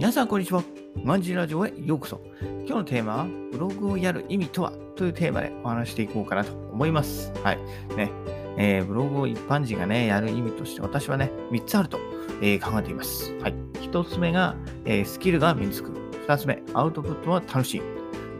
皆さん、こんにちは。マンジラジオへようこそ。今日のテーマは、ブログをやる意味とはというテーマでお話していこうかなと思います。はい。ね。えー、ブログを一般人がね、やる意味として私はね、3つあると、えー、考えています。はい。1つ目が、えー、スキルが身につく。2つ目、アウトプットは楽しい。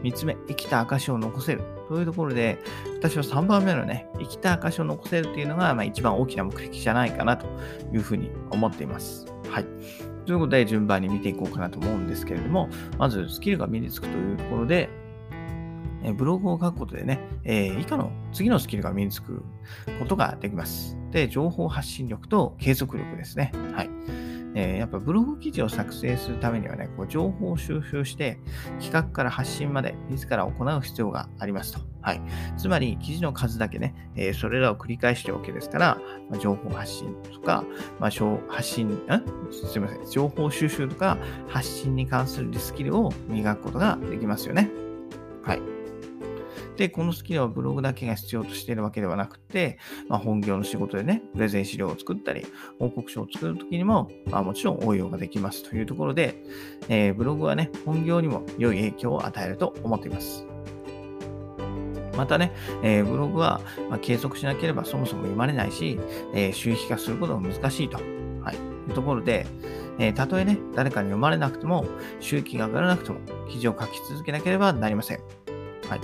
3つ目、生きた証を残せる。というところで、私は3番目のね、生きた証を残せるっていうのが、まあ、一番大きな目的じゃないかなというふうに思っています。はい。ということで、順番に見ていこうかなと思うんですけれども、まずスキルが身につくというところで、えブログを書くことでね、えー、以下の次のスキルが身につくことができます。で、情報発信力と継続力ですね。はい。えー、やっぱブログ記事を作成するためにはね、こう情報を収集して、企画から発信まで自ら行う必要がありますと。はい。つまり、記事の数だけね、えー、それらを繰り返してるわけですから、まあ、情報発信とか、まあ、発信、んすいません、情報収集とか発信に関するスキルを磨くことができますよね。はい。で、このスキルはブログだけが必要としているわけではなくて、まあ、本業の仕事でね、プレゼン資料を作ったり、報告書を作るときにも、まあ、もちろん応用ができますというところで、えー、ブログはね、本業にも良い影響を与えると思っています。またね、えー、ブログは、ま、継続しなければそもそも読まれないし、えー、収益化することが難しいと、はい、いうところで、えー、たとえね、誰かに読まれなくても、収益が上がらなくても、記事を書き続けなければなりません。はい。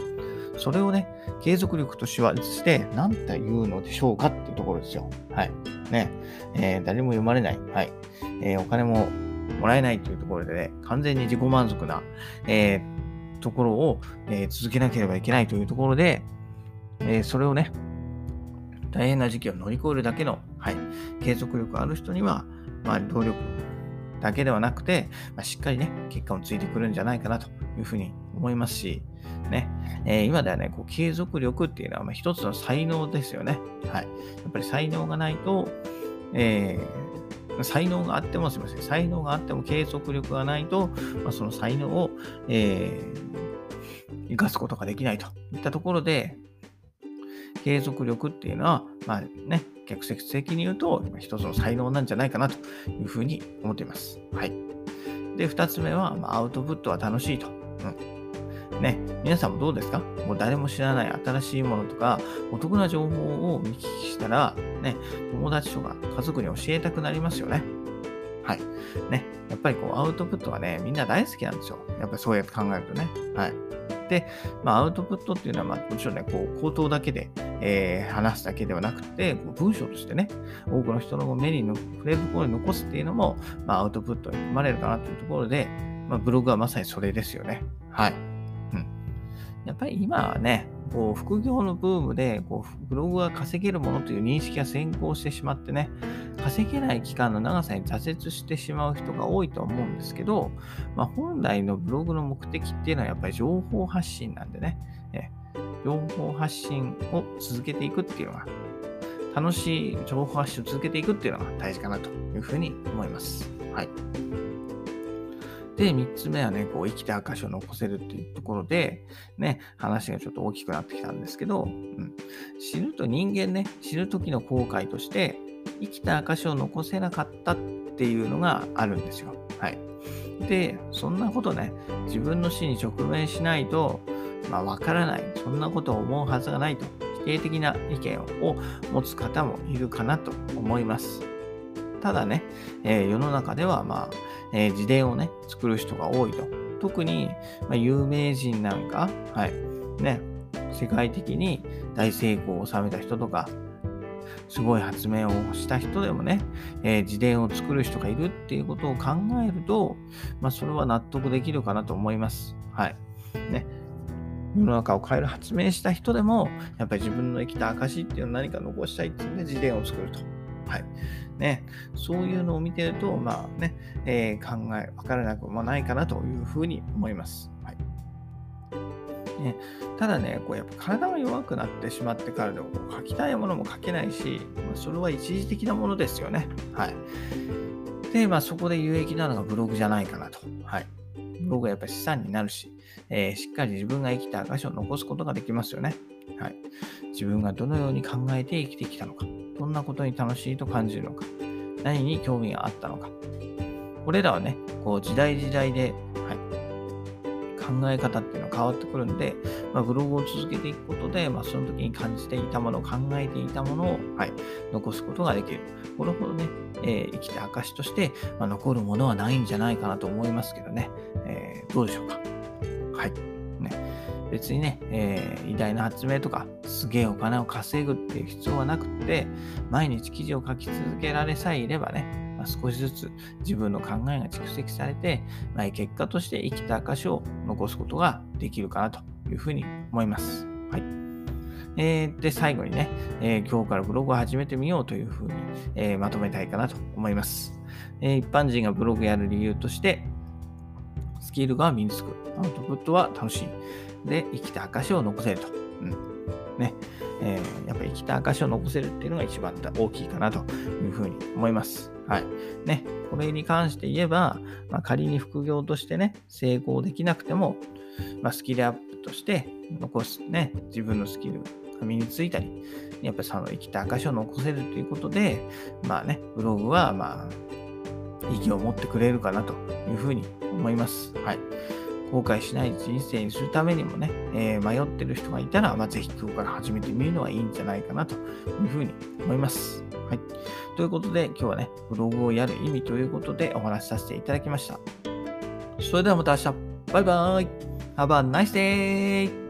それをね、継続力として何て言うのでしょうかっていうところですよ。はい。ね。えー、誰も読まれない。はい。えー、お金ももらえないというところでね、完全に自己満足な、えー、ところを、えー、続けなければいけないというところで、えー、それをね、大変な時期を乗り越えるだけの、はい、継続力ある人には、まあ、動力だけではなくて、まあ、しっかりね、結果もついてくるんじゃないかなというふうに思いますし、ね、えー、今ではね、こう継続力っていうのはまあ一つの才能ですよね。はい。やっぱり才能がないと、えー、才能があっても、すみません、才能があっても継続力がないと、まあ、その才能を、えー、生かすことができないといったところで、継続力っていうのは、まあね、逆説的に言うと、一つの才能なんじゃないかなというふうに思っています。はい。で、二つ目は、まあ、アウトプットは楽しいと。うんね、皆さんもどうですか？もう誰も知らない新しいものとか、お得な情報を見聞きしたら、ね、友達とか家族に教えたくなりますよね。はい。ね、やっぱりこう、アウトプットはね、みんな大好きなんですよ。やっぱりそうやって考えるとね。はい。で、まあ、アウトプットっていうのは、ま、もちろんね、こう、口頭だけで、えー、話すだけではなくて、こう文章としてね、多くの人の目にの触れるところに残すっていうのも、まあ、アウトプットに含まれるかなというところで、まあ、ブログはまさにそれですよね。はい。やっぱり今はね、こう副業のブームでこうブログが稼げるものという認識が先行してしまってね、稼げない期間の長さに挫折してしまう人が多いと思うんですけど、まあ、本来のブログの目的っていうのはやっぱり情報発信なんでね、え情報発信を続けていくっていうのが、楽しい情報発信を続けていくっていうのが大事かなというふうに思います。はい。で、3つ目はね、こう、生きた証を残せるっていうところで、ね、話がちょっと大きくなってきたんですけど、うん、死ぬと人間ね、死ぬ時の後悔として、生きた証を残せなかったっていうのがあるんですよ。はい。で、そんなことね、自分の死に直面しないと、まあ、わからない。そんなことを思うはずがないと、否定的な意見を持つ方もいるかなと思います。ただね、えー、世の中では、まあ、えー、自伝をね、作る人が多いと。特に、まあ、有名人なんか、はい、ね、世界的に大成功を収めた人とか、すごい発明をした人でもね、えー、自伝を作る人がいるっていうことを考えると、まあ、それは納得できるかなと思います。はい。ね。世の中を変える発明した人でも、やっぱり自分の生きた証っていうのを何か残したいっていうんで自伝を作ると。はい。ね、そういうのを見てると、まあね、えー、考え、わからなくもないかなというふうに思います。はい。ね、ただね、こうやっぱ体が弱くなってしまってからでも書きたいものも書けないし、まあ、それは一時的なものですよね。はい。で、まあそこで有益なのがブログじゃないかなと。はい。ブログはやっぱり資産になるし、えー、しっかり自分が生きた証を残すことができますよね。はい。自分がどのように考えて生きてきたのか。どんなことに楽しいと感じるのか、何に興味があったのか、これらはね、こう時代時代で、はい、考え方っていうのは変わってくるんで、まあ、ブログを続けていくことで、まあ、その時に感じていたもの、考えていたものを、はい、残すことができる。これほどね、えー、生きた証として、まあ、残るものはないんじゃないかなと思いますけどね。えー、どうでしょうか。はい。ね、別にね、えー、偉大な発明とか、すげえお金を稼ぐっていう必要はなくって、毎日記事を書き続けられさえいればね、まあ、少しずつ自分の考えが蓄積されて、まあ、結果として生きた証を残すことができるかなというふうに思います。はい。えー、で、最後にね、えー、今日からブログを始めてみようというふうに、えー、まとめたいかなと思います。え一般人がブログやる理由として、キルが身につく。アウトプットは楽しい。で、生きた証を残せると。うん。ね。えー、やっぱ生きた証を残せるっていうのが一番大きいかなというふうに思います。はい。ね。これに関して言えば、まあ、仮に副業としてね、成功できなくても、まあ、スキルアップとして残すね、自分のスキルが身についたり、やっぱその生きた証を残せるということで、まあね、ブログはまあ、意義を持ってくれるかなというふうに思います。はい。後悔しない人生にするためにもね、えー、迷ってる人がいたら、まあ、ぜひ今日から始めてみるのはいいんじゃないかなというふうに思います。はい。ということで、今日はね、ブログをやる意味ということでお話しさせていただきました。それではまた明日。バイバイ。Have a nice day!